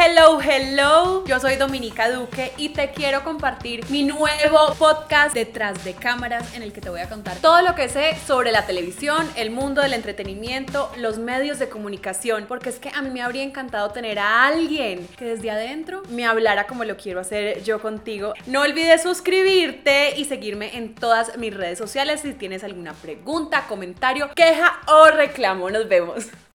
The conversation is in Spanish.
Hello, hello. Yo soy Dominica Duque y te quiero compartir mi nuevo podcast detrás de cámaras en el que te voy a contar todo lo que sé sobre la televisión, el mundo del entretenimiento, los medios de comunicación, porque es que a mí me habría encantado tener a alguien que desde adentro me hablara como lo quiero hacer yo contigo. No olvides suscribirte y seguirme en todas mis redes sociales si tienes alguna pregunta, comentario, queja o reclamo. Nos vemos.